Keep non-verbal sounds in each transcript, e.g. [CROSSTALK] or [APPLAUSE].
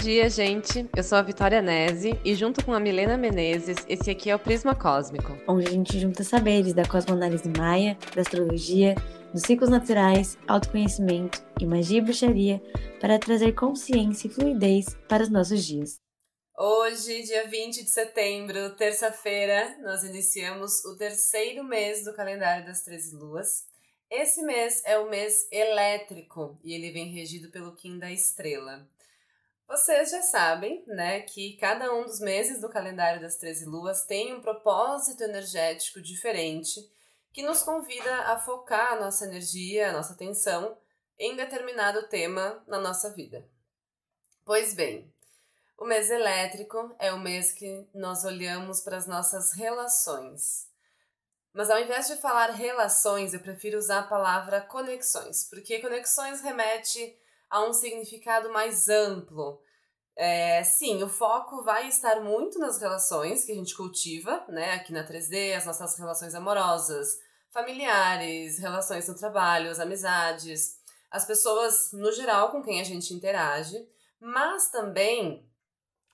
dia, gente. Eu sou a Vitória Nese e junto com a Milena Menezes, esse aqui é o Prisma Cósmico. Onde a gente junta saberes da cosmoanálise maia, da astrologia, dos ciclos naturais, autoconhecimento e magia e bruxaria para trazer consciência e fluidez para os nossos dias. Hoje, dia 20 de setembro, terça-feira, nós iniciamos o terceiro mês do calendário das 13 luas. Esse mês é o mês elétrico e ele vem regido pelo Kim da Estrela. Vocês já sabem, né, que cada um dos meses do calendário das 13 luas tem um propósito energético diferente que nos convida a focar a nossa energia, a nossa atenção em determinado tema na nossa vida. Pois bem, o mês elétrico é o mês que nós olhamos para as nossas relações. Mas ao invés de falar relações, eu prefiro usar a palavra conexões, porque conexões remete a um significado mais amplo. É, sim, o foco vai estar muito nas relações que a gente cultiva, né, aqui na 3D, as nossas relações amorosas, familiares, relações no trabalho, as amizades, as pessoas no geral com quem a gente interage, mas também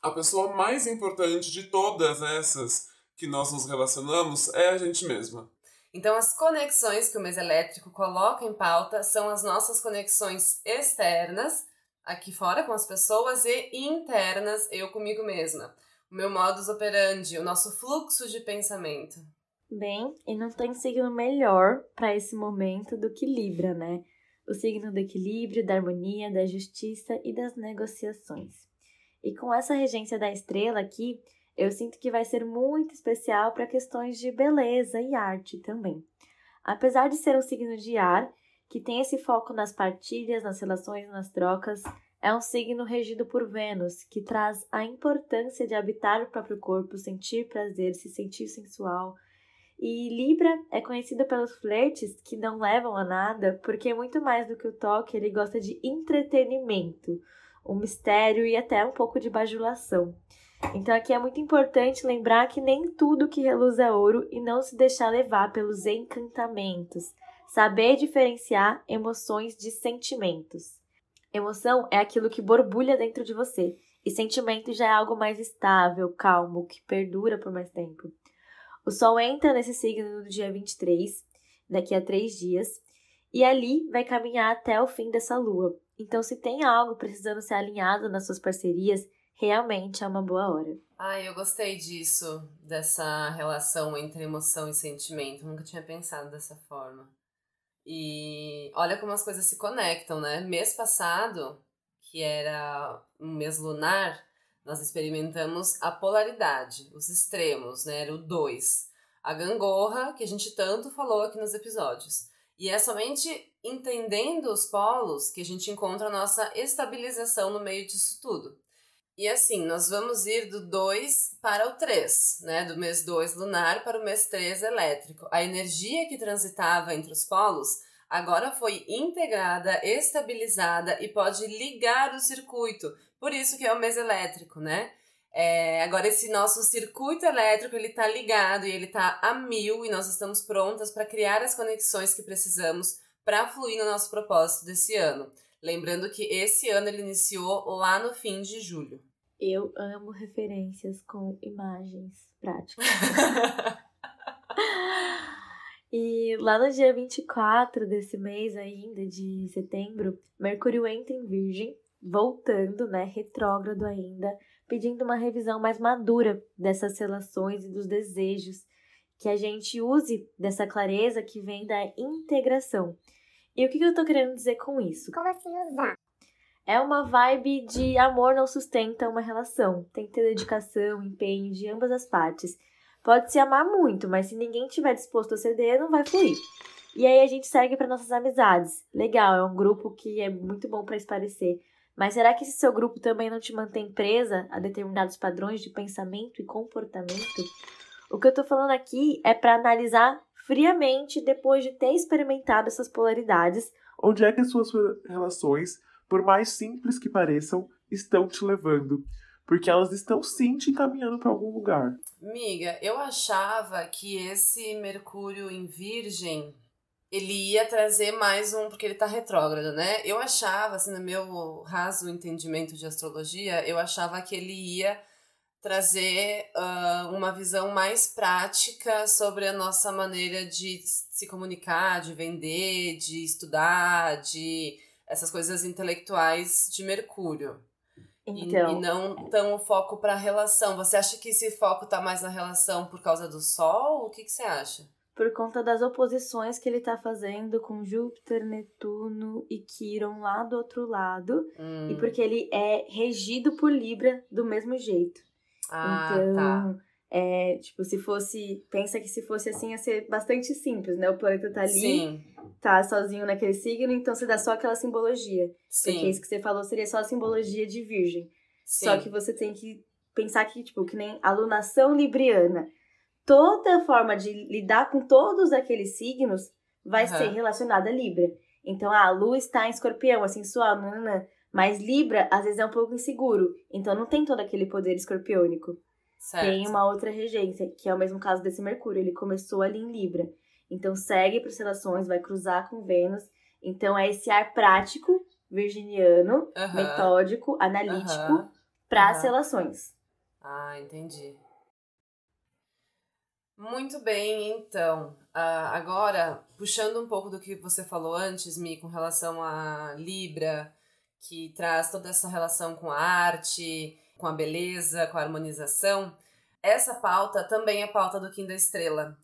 a pessoa mais importante de todas essas que nós nos relacionamos é a gente mesma. Então, as conexões que o mês elétrico coloca em pauta são as nossas conexões externas, aqui fora com as pessoas, e internas, eu comigo mesma. O meu modus operandi, o nosso fluxo de pensamento. Bem, e não tem signo melhor para esse momento do que Libra, né? O signo do equilíbrio, da harmonia, da justiça e das negociações. E com essa regência da estrela aqui, eu sinto que vai ser muito especial para questões de beleza e arte também. Apesar de ser um signo de ar, que tem esse foco nas partilhas, nas relações, nas trocas, é um signo regido por Vênus, que traz a importância de habitar o próprio corpo, sentir prazer, se sentir sensual. E Libra é conhecido pelos flertes que não levam a nada, porque muito mais do que o toque, ele gosta de entretenimento, o mistério e até um pouco de bajulação. Então aqui é muito importante lembrar que nem tudo que reluz é ouro e não se deixar levar pelos encantamentos. Saber diferenciar emoções de sentimentos. Emoção é aquilo que borbulha dentro de você, e sentimento já é algo mais estável, calmo, que perdura por mais tempo. O Sol entra nesse signo no dia 23, daqui a três dias, e ali vai caminhar até o fim dessa lua. Então, se tem algo precisando ser alinhado nas suas parcerias, realmente é uma boa hora. Ai, eu gostei disso, dessa relação entre emoção e sentimento. nunca tinha pensado dessa forma. E olha como as coisas se conectam, né? Mês passado, que era um mês lunar, nós experimentamos a polaridade, os extremos, né? Era o 2. A gangorra, que a gente tanto falou aqui nos episódios. E é somente entendendo os polos que a gente encontra a nossa estabilização no meio disso tudo. E assim, nós vamos ir do 2 para o 3, né? Do mês 2 lunar para o mês 3 elétrico. A energia que transitava entre os polos agora foi integrada, estabilizada e pode ligar o circuito. Por isso que é o mês elétrico, né? É, agora esse nosso circuito elétrico ele está ligado e ele está a mil e nós estamos prontas para criar as conexões que precisamos para fluir no nosso propósito desse ano. Lembrando que esse ano ele iniciou lá no fim de julho. Eu amo referências com imagens práticas. [LAUGHS] e lá no dia 24 desse mês ainda, de setembro, Mercúrio entra em Virgem, voltando, né, retrógrado ainda, pedindo uma revisão mais madura dessas relações e dos desejos, que a gente use dessa clareza que vem da integração. E o que eu tô querendo dizer com isso? Como assim usar? É uma vibe de amor não sustenta uma relação. Tem que ter dedicação, empenho de ambas as partes. Pode se amar muito, mas se ninguém estiver disposto a ceder, não vai fluir. E aí a gente segue para nossas amizades. Legal, é um grupo que é muito bom para esparecer. Mas será que esse seu grupo também não te mantém presa a determinados padrões de pensamento e comportamento? O que eu tô falando aqui é para analisar friamente depois de ter experimentado essas polaridades. Onde é que as suas relações por mais simples que pareçam, estão te levando. Porque elas estão sim te encaminhando para algum lugar. Miga, eu achava que esse Mercúrio em Virgem ele ia trazer mais um, porque ele tá retrógrado, né? Eu achava, assim, no meu raso entendimento de astrologia, eu achava que ele ia trazer uh, uma visão mais prática sobre a nossa maneira de se comunicar, de vender, de estudar, de essas coisas intelectuais de Mercúrio. Então, e, e não tão o foco para a relação. Você acha que esse foco está mais na relação por causa do Sol? O que, que você acha? Por conta das oposições que ele está fazendo com Júpiter, Netuno e Quiron lá do outro lado. Hum. E porque ele é regido por Libra do mesmo jeito. Ah, então, tá. É, tipo, se fosse. Pensa que se fosse assim ia ser bastante simples, né? O planeta tá ali, Sim. tá sozinho naquele signo, então você dá só aquela simbologia. Sim. Porque isso que você falou seria só a simbologia de virgem. Sim. Só que você tem que pensar que, tipo, que nem alunação libriana. Toda forma de lidar com todos aqueles signos vai uhum. ser relacionada a Libra. Então, a lua está em escorpião, assim, suave, mas Libra, às vezes, é um pouco inseguro. Então, não tem todo aquele poder escorpiônico. Certo. Tem uma outra regência, que é o mesmo caso desse Mercúrio. Ele começou ali em Libra. Então segue para as relações, vai cruzar com Vênus. Então é esse ar prático, virginiano, metódico, analítico para as relações. Ah, entendi. Muito bem, então. Uh, agora, puxando um pouco do que você falou antes, Mi, com relação a Libra, que traz toda essa relação com a arte, com a beleza, com a harmonização, essa pauta também é pauta do Kim da Estrela.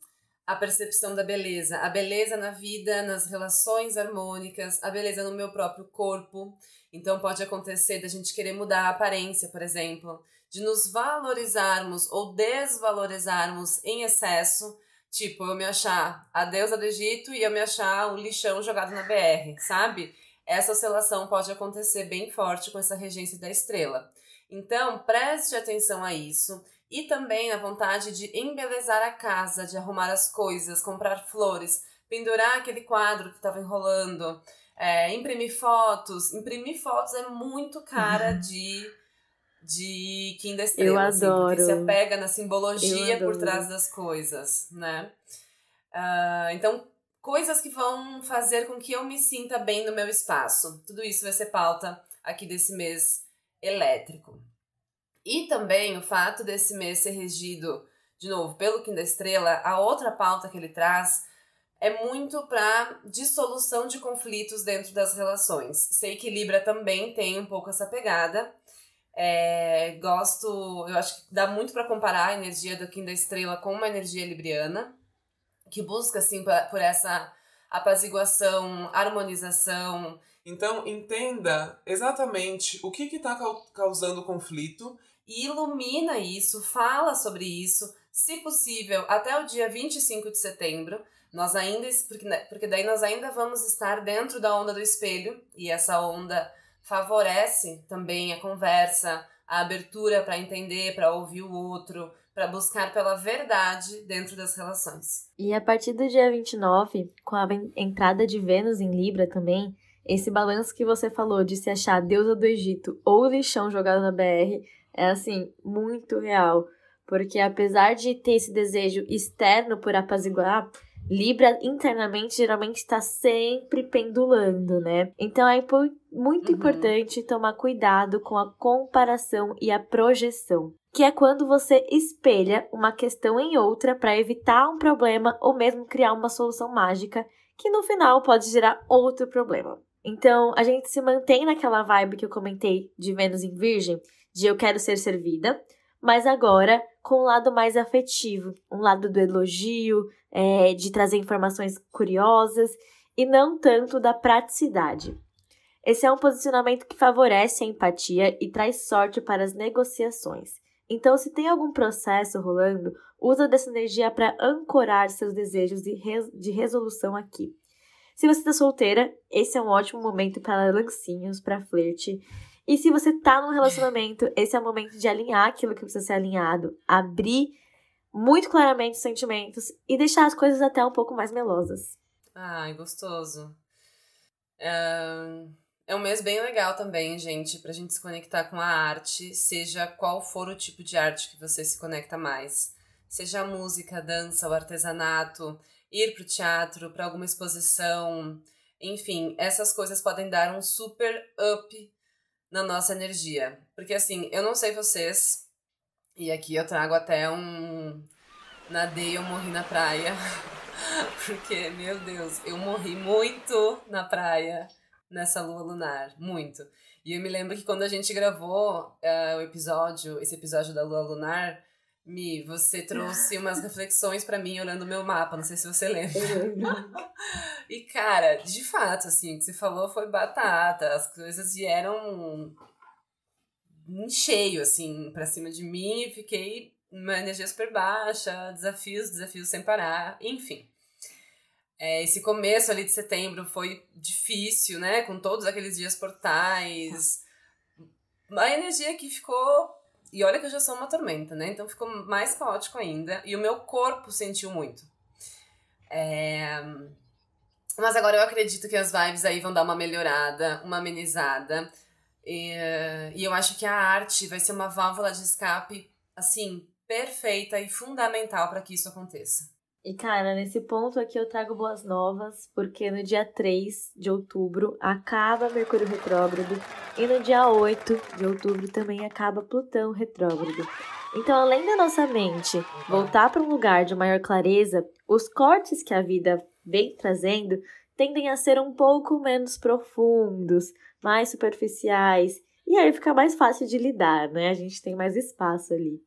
A percepção da beleza, a beleza na vida, nas relações harmônicas, a beleza no meu próprio corpo. Então pode acontecer da gente querer mudar a aparência, por exemplo, de nos valorizarmos ou desvalorizarmos em excesso, tipo eu me achar a deusa do Egito e eu me achar um lixão jogado na BR, sabe? Essa oscilação pode acontecer bem forte com essa regência da estrela. Então, preste atenção a isso e também a vontade de embelezar a casa, de arrumar as coisas, comprar flores, pendurar aquele quadro que estava enrolando, é, imprimir fotos. Imprimir fotos é muito cara de de Kim da Estrela, Eu assim, adoro. porque se apega na simbologia por trás das coisas, né? Uh, então, coisas que vão fazer com que eu me sinta bem no meu espaço. Tudo isso vai ser pauta aqui desse mês elétrico. E também o fato desse mês ser regido, de novo, pelo da Estrela, a outra pauta que ele traz é muito para dissolução de conflitos dentro das relações. Sei que Libra também tem um pouco essa pegada. É, gosto, eu acho que dá muito para comparar a energia do da Estrela com uma energia libriana, que busca assim por essa apaziguação, harmonização, então, entenda exatamente o que está causando conflito. E ilumina isso, fala sobre isso, se possível, até o dia 25 de setembro. Nós ainda, porque, né, porque daí nós ainda vamos estar dentro da onda do espelho, e essa onda favorece também a conversa, a abertura para entender, para ouvir o outro, para buscar pela verdade dentro das relações. E a partir do dia 29, com a entrada de Vênus em Libra também, esse balanço que você falou de se achar deusa do Egito ou lixão jogado na BR é assim, muito real. Porque apesar de ter esse desejo externo por apaziguar, Libra internamente geralmente está sempre pendulando, né? Então é muito uhum. importante tomar cuidado com a comparação e a projeção, que é quando você espelha uma questão em outra para evitar um problema ou mesmo criar uma solução mágica que no final pode gerar outro problema. Então, a gente se mantém naquela vibe que eu comentei de Vênus em Virgem, de eu quero ser servida, mas agora com um lado mais afetivo, um lado do elogio, é, de trazer informações curiosas e não tanto da praticidade. Esse é um posicionamento que favorece a empatia e traz sorte para as negociações. Então, se tem algum processo rolando, usa dessa energia para ancorar seus desejos de, de resolução aqui. Se você tá solteira, esse é um ótimo momento para lancinhos, para flerte. E se você tá num relacionamento, esse é o momento de alinhar aquilo que precisa ser alinhado, abrir muito claramente os sentimentos e deixar as coisas até um pouco mais melosas. Ai, gostoso. É, é um mês bem legal também, gente, pra gente se conectar com a arte, seja qual for o tipo de arte que você se conecta mais seja a música, a dança, o artesanato, ir para o teatro, para alguma exposição, enfim, essas coisas podem dar um super up na nossa energia. Porque assim, eu não sei vocês, e aqui eu trago até um. Nadei, eu morri na praia. [LAUGHS] Porque, meu Deus, eu morri muito na praia nessa lua lunar. Muito. E eu me lembro que quando a gente gravou uh, o episódio, esse episódio da lua lunar, Mi, você trouxe umas [LAUGHS] reflexões para mim olhando o meu mapa, não sei se você lembra. [LAUGHS] e cara, de fato, assim, o que você falou foi batata, as coisas vieram em cheio, assim, pra cima de mim fiquei uma energia super baixa, desafios, desafios sem parar, enfim. É, esse começo ali de setembro foi difícil, né? Com todos aqueles dias portais. A energia que ficou e olha que eu já sou uma tormenta, né? Então ficou mais caótico ainda. E o meu corpo sentiu muito. É... Mas agora eu acredito que as vibes aí vão dar uma melhorada, uma amenizada. E, e eu acho que a arte vai ser uma válvula de escape, assim, perfeita e fundamental para que isso aconteça. E, cara, nesse ponto aqui eu trago boas novas, porque no dia 3 de outubro acaba Mercúrio retrógrado e no dia 8 de outubro também acaba Plutão retrógrado. Então, além da nossa mente voltar para um lugar de maior clareza, os cortes que a vida vem trazendo tendem a ser um pouco menos profundos, mais superficiais, e aí fica mais fácil de lidar, né? A gente tem mais espaço ali.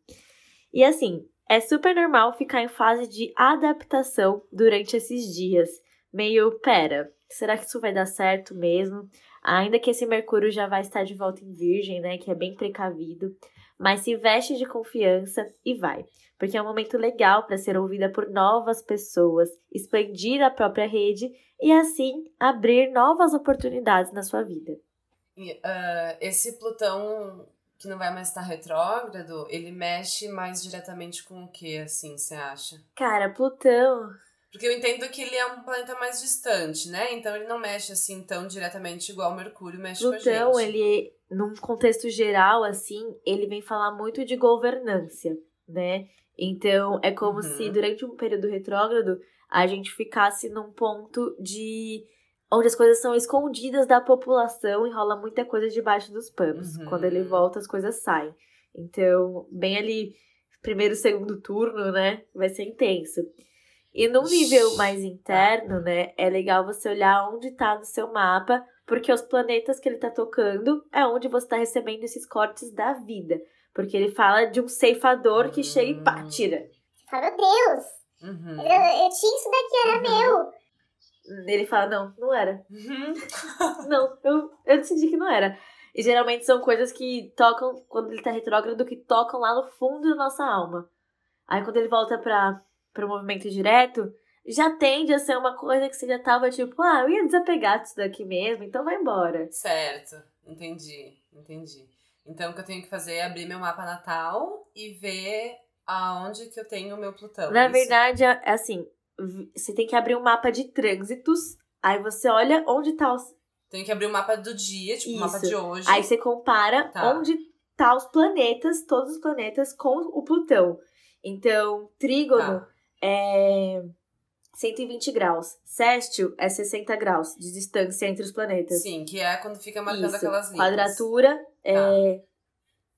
E assim, é super normal ficar em fase de adaptação durante esses dias. Meio, pera, será que isso vai dar certo mesmo? Ainda que esse Mercúrio já vai estar de volta em Virgem, né? Que é bem precavido. Mas se veste de confiança e vai. Porque é um momento legal para ser ouvida por novas pessoas, expandir a própria rede e assim abrir novas oportunidades na sua vida. Uh, esse Plutão que não vai mais estar retrógrado, ele mexe mais diretamente com o que, assim, você acha? Cara, Plutão. Porque eu entendo que ele é um planeta mais distante, né? Então ele não mexe assim tão diretamente igual Mercúrio mexe Plutão, com a gente. Plutão, ele, num contexto geral, assim, ele vem falar muito de governância, né? Então é como uhum. se durante um período retrógrado a gente ficasse num ponto de onde as coisas são escondidas da população e rola muita coisa debaixo dos panos. Uhum. Quando ele volta, as coisas saem. Então, bem ali, primeiro, segundo turno, né? Vai ser intenso. E num nível mais interno, né? É legal você olhar onde tá no seu mapa, porque os planetas que ele tá tocando é onde você tá recebendo esses cortes da vida. Porque ele fala de um ceifador que chega e pá, tira. Fala, meu Deus! Uhum. Eu, eu, tinha isso daqui, era uhum. meu. Ele fala, não, não era. Uhum. [LAUGHS] não, eu, eu decidi que não era. E geralmente são coisas que tocam, quando ele tá retrógrado, que tocam lá no fundo da nossa alma. Aí quando ele volta pra, pro movimento direto, já tende a ser uma coisa que você já tava tipo, ah, eu ia desapegar disso daqui mesmo, então vai embora. Certo, entendi, entendi. Então o que eu tenho que fazer é abrir meu mapa natal e ver aonde que eu tenho o meu Plutão. Na verdade, é assim, você tem que abrir um mapa de trânsitos. Aí você olha onde tá os. Tem que abrir o um mapa do dia, tipo o mapa de hoje. Aí você compara tá. onde tá os planetas, todos os planetas, com o Plutão. Então, trígono tá. é 120 graus. Sextil é 60 graus de distância entre os planetas. Sim, que é quando fica marcando Isso. aquelas linhas. Quadratura tá. é.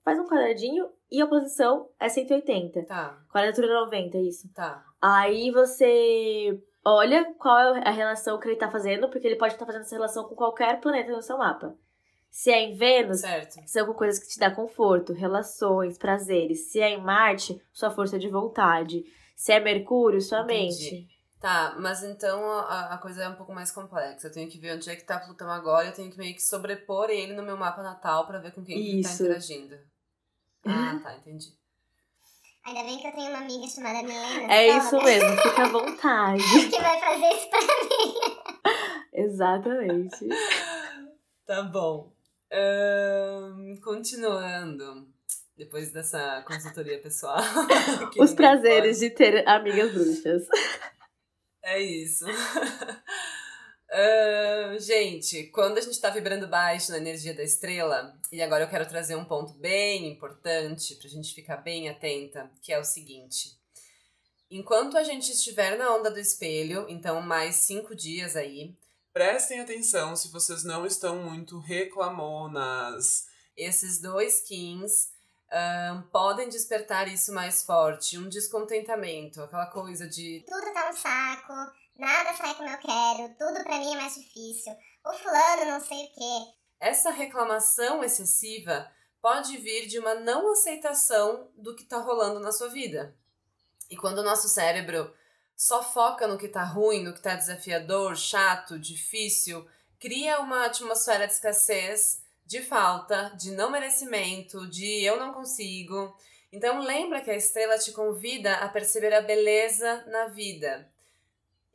Faz um quadradinho e a posição é 180. Tá. Quadratura 90, isso. Tá. Aí você olha qual é a relação que ele tá fazendo, porque ele pode estar tá fazendo essa relação com qualquer planeta no seu mapa. Se é em Vênus, certo. são coisas que te dão conforto, relações, prazeres. Se é em Marte, sua força de vontade. Se é Mercúrio, sua Entendi. mente. Tá, mas então a, a, coisa é um pouco mais complexa. Eu tenho que ver onde é que tá Plutão agora, eu tenho que meio que sobrepor ele no meu mapa natal para ver com quem Isso. ele tá interagindo. Ah, tá, entendi. Ainda bem que eu tenho uma amiga chamada Milena. É isso mesmo, fica à vontade. [LAUGHS] que vai fazer isso pra mim. Exatamente. Tá bom. continuando. Depois dessa consultoria pessoal. [LAUGHS] Os prazeres de ter amigas bruxas. É isso. [LAUGHS] Uh, gente, quando a gente está vibrando baixo na energia da estrela, e agora eu quero trazer um ponto bem importante para a gente ficar bem atenta, que é o seguinte: Enquanto a gente estiver na onda do espelho, então mais cinco dias aí, prestem atenção se vocês não estão muito reclamonas. Esses dois Kins um, podem despertar isso mais forte, um descontentamento, aquela coisa de tudo tá no saco, nada sai como eu quero, tudo para mim é mais difícil, o fulano não sei o quê. Essa reclamação excessiva pode vir de uma não aceitação do que tá rolando na sua vida. E quando o nosso cérebro só foca no que tá ruim, no que tá desafiador, chato, difícil, cria uma atmosfera de escassez de falta, de não merecimento, de eu não consigo. Então lembra que a estrela te convida a perceber a beleza na vida.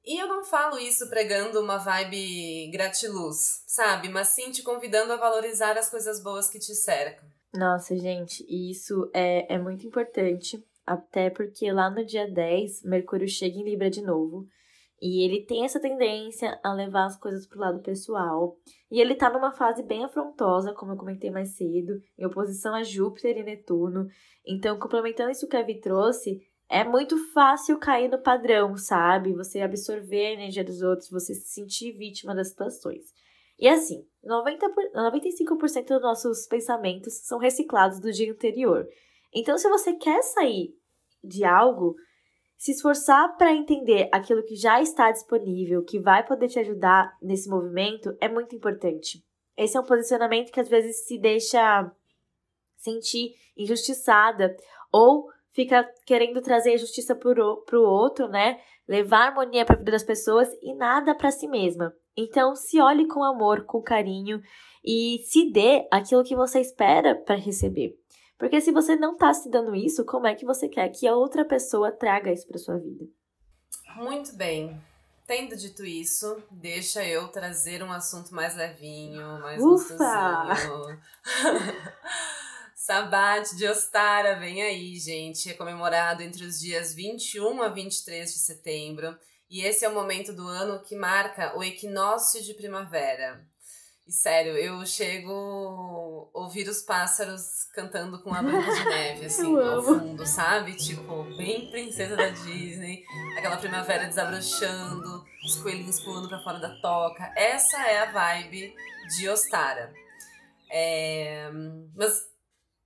E eu não falo isso pregando uma vibe gratiluz, sabe? Mas sim te convidando a valorizar as coisas boas que te cercam. Nossa, gente, isso é, é muito importante. Até porque lá no dia 10, Mercúrio chega em Libra de novo. E ele tem essa tendência a levar as coisas pro lado pessoal. E ele tá numa fase bem afrontosa, como eu comentei mais cedo, em oposição a Júpiter e Netuno. Então, complementando isso que a Vi trouxe, é muito fácil cair no padrão, sabe? Você absorver a energia dos outros, você se sentir vítima das situações. E assim, 90 por, 95% dos nossos pensamentos são reciclados do dia anterior. Então, se você quer sair de algo, se esforçar para entender aquilo que já está disponível, que vai poder te ajudar nesse movimento, é muito importante. Esse é um posicionamento que às vezes se deixa sentir injustiçada ou fica querendo trazer justiça para o outro, né? Levar harmonia para a vida das pessoas e nada para si mesma. Então, se olhe com amor, com carinho e se dê aquilo que você espera para receber. Porque se você não tá se dando isso, como é que você quer que a outra pessoa traga isso para sua vida? Muito bem. Tendo dito isso, deixa eu trazer um assunto mais levinho, mais Ufa! gostosinho. [LAUGHS] Sabate de Ostara vem aí, gente. É comemorado entre os dias 21 a 23 de setembro. E esse é o momento do ano que marca o equinócio de primavera. E sério, eu chego a ouvir os pássaros cantando com a Branca de [LAUGHS] Neve, assim, ao fundo, sabe? Tipo, bem princesa da Disney, aquela primavera desabrochando, os coelhinhos pulando pra fora da toca. Essa é a vibe de Ostara. É... Mas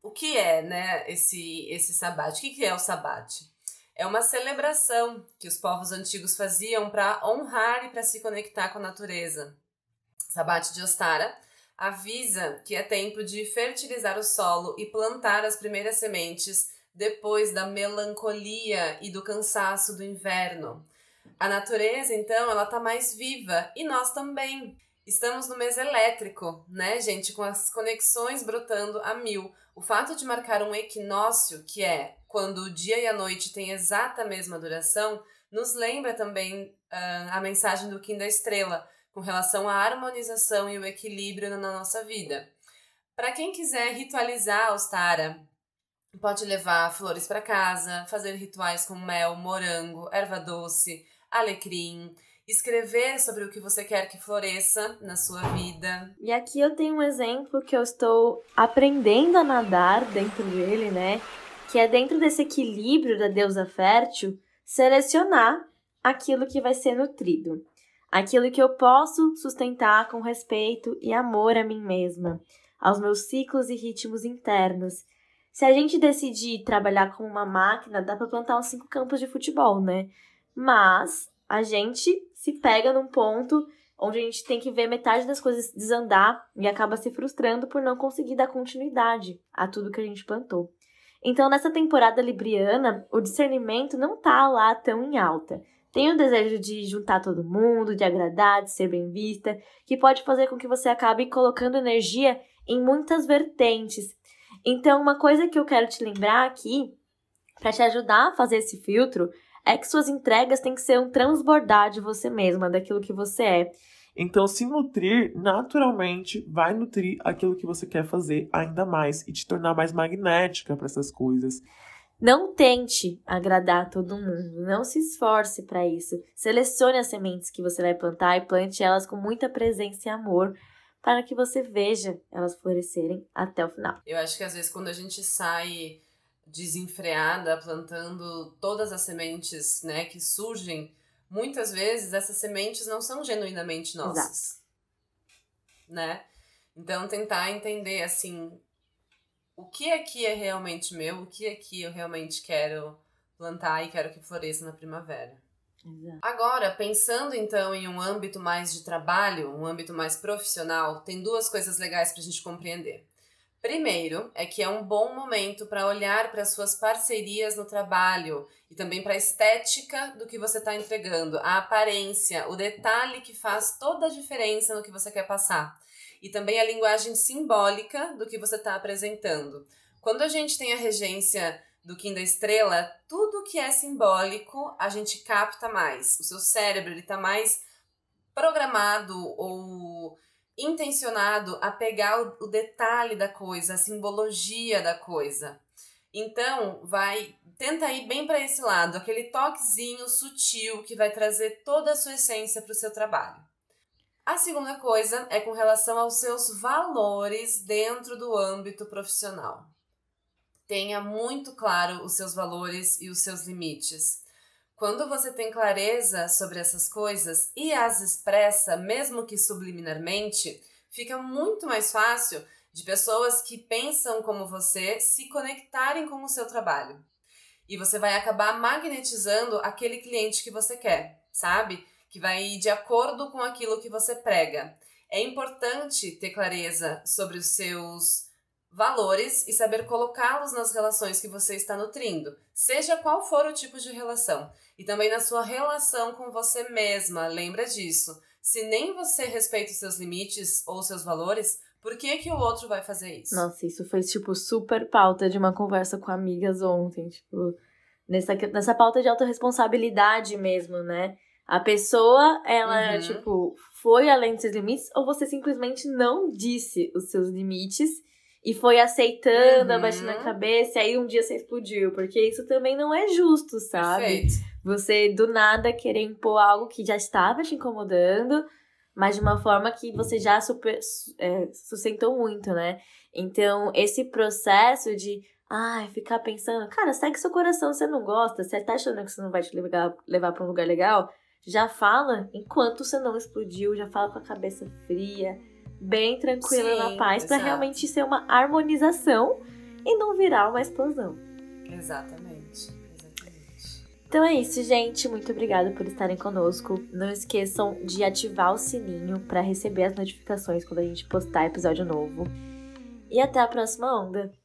o que é, né, esse, esse sabate? O que é o sabate? É uma celebração que os povos antigos faziam para honrar e para se conectar com a natureza. Sabate de Ostara avisa que é tempo de fertilizar o solo e plantar as primeiras sementes depois da melancolia e do cansaço do inverno. A natureza, então, ela tá mais viva e nós também. Estamos no mês elétrico, né, gente, com as conexões brotando a mil. O fato de marcar um equinócio, que é quando o dia e a noite têm exata mesma duração, nos lembra também uh, a mensagem do Kim da Estrela, com relação à harmonização e o equilíbrio na nossa vida. Para quem quiser ritualizar a Ostara, pode levar flores para casa, fazer rituais com mel, morango, erva doce, alecrim, escrever sobre o que você quer que floresça na sua vida. E aqui eu tenho um exemplo que eu estou aprendendo a nadar dentro dele, né? Que é dentro desse equilíbrio da deusa fértil, selecionar aquilo que vai ser nutrido aquilo que eu posso sustentar com respeito e amor a mim mesma, aos meus ciclos e ritmos internos. Se a gente decidir trabalhar como uma máquina, dá para plantar uns cinco campos de futebol, né? Mas a gente se pega num ponto onde a gente tem que ver metade das coisas desandar e acaba se frustrando por não conseguir dar continuidade a tudo que a gente plantou. Então, nessa temporada libriana, o discernimento não tá lá tão em alta. Tem o desejo de juntar todo mundo, de agradar, de ser bem vista, que pode fazer com que você acabe colocando energia em muitas vertentes. Então, uma coisa que eu quero te lembrar aqui, para te ajudar a fazer esse filtro, é que suas entregas têm que ser um transbordar de você mesma, daquilo que você é. Então, se nutrir naturalmente vai nutrir aquilo que você quer fazer ainda mais e te tornar mais magnética para essas coisas. Não tente agradar todo mundo, não se esforce para isso. Selecione as sementes que você vai plantar e plante elas com muita presença e amor para que você veja elas florescerem até o final. Eu acho que às vezes quando a gente sai desenfreada, plantando todas as sementes, né, que surgem, muitas vezes essas sementes não são genuinamente nossas. Exato. Né? Então tentar entender assim o que aqui é realmente meu, o que aqui eu realmente quero plantar e quero que floresça na primavera. Exato. Agora, pensando então em um âmbito mais de trabalho, um âmbito mais profissional, tem duas coisas legais para a gente compreender. Primeiro, é que é um bom momento para olhar para suas parcerias no trabalho e também para a estética do que você está entregando, a aparência, o detalhe que faz toda a diferença no que você quer passar. E também a linguagem simbólica do que você está apresentando. Quando a gente tem a regência do Kim da Estrela, tudo que é simbólico a gente capta mais. O seu cérebro ele está mais programado ou intencionado a pegar o, o detalhe da coisa, a simbologia da coisa. Então, vai tenta ir bem para esse lado, aquele toquezinho sutil que vai trazer toda a sua essência para o seu trabalho. A segunda coisa é com relação aos seus valores dentro do âmbito profissional. Tenha muito claro os seus valores e os seus limites. Quando você tem clareza sobre essas coisas e as expressa, mesmo que subliminarmente, fica muito mais fácil de pessoas que pensam como você se conectarem com o seu trabalho. E você vai acabar magnetizando aquele cliente que você quer, sabe? Que vai ir de acordo com aquilo que você prega. É importante ter clareza sobre os seus valores e saber colocá-los nas relações que você está nutrindo, seja qual for o tipo de relação. E também na sua relação com você mesma, lembra disso. Se nem você respeita os seus limites ou seus valores, por que, que o outro vai fazer isso? Nossa, isso foi, tipo, super pauta de uma conversa com amigas ontem, tipo, nessa, nessa pauta de autorresponsabilidade mesmo, né? A pessoa, ela, uhum. tipo, foi além dos seus limites ou você simplesmente não disse os seus limites e foi aceitando, uhum. abaixando a cabeça, e aí um dia você explodiu, porque isso também não é justo, sabe? Perfeito. Você do nada querer impor algo que já estava te incomodando, mas de uma forma que você já super, é, sustentou muito, né? Então, esse processo de ai, ficar pensando, cara, segue seu coração, você não gosta, você tá achando que você não vai te levar, levar para um lugar legal, já fala enquanto você não explodiu, já fala com a cabeça fria bem tranquila Sim, na paz para realmente ser uma harmonização e não virar uma explosão. Exatamente. Exatamente. Então é isso, gente. Muito obrigada por estarem conosco. Não esqueçam de ativar o sininho para receber as notificações quando a gente postar episódio novo. E até a próxima onda.